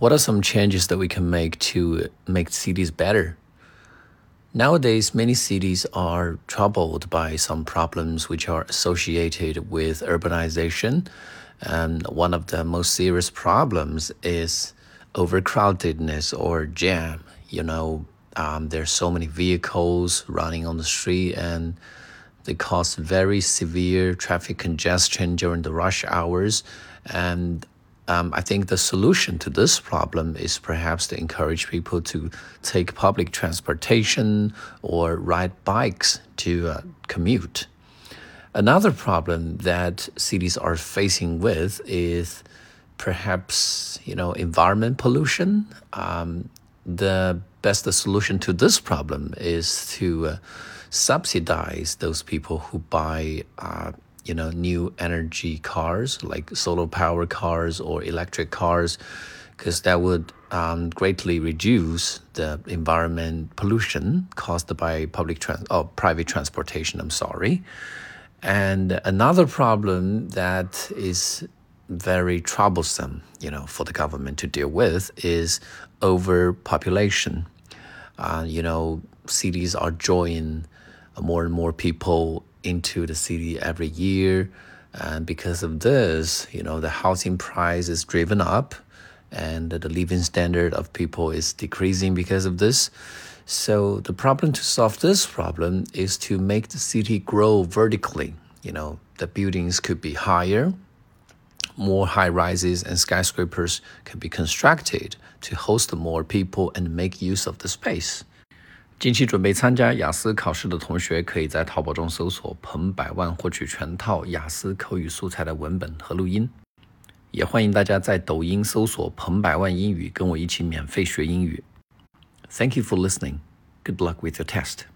What are some changes that we can make to make cities better? Nowadays, many cities are troubled by some problems which are associated with urbanization. And one of the most serious problems is overcrowdedness or jam. You know, um, there's so many vehicles running on the street and they cause very severe traffic congestion during the rush hours. And um, I think the solution to this problem is perhaps to encourage people to take public transportation or ride bikes to uh, commute. Another problem that cities are facing with is perhaps you know environment pollution. Um, the best solution to this problem is to uh, subsidize those people who buy. Uh, you know new energy cars like solar power cars or electric cars because that would um, greatly reduce the environment pollution caused by public trans- or private transportation. I'm sorry. And another problem that is very troublesome, you know, for the government to deal with is overpopulation. Uh, you know, cities are drawing Uh, more and more people into the city every year. And because of this, you know, the housing price is driven up and the living standard of people is decreasing because of this. So the problem to solve this problem is to make the city grow vertically. You know, the buildings could be higher, more high rises and skyscrapers can be constructed to host more people and make use of the space. 近期准备参加雅思考试的同学，可以在淘宝中搜索“彭百万”获取全套雅思口语素材的文本和录音。也欢迎大家在抖音搜索“彭百万英语”，跟我一起免费学英语。Thank you for listening. Good luck with your test.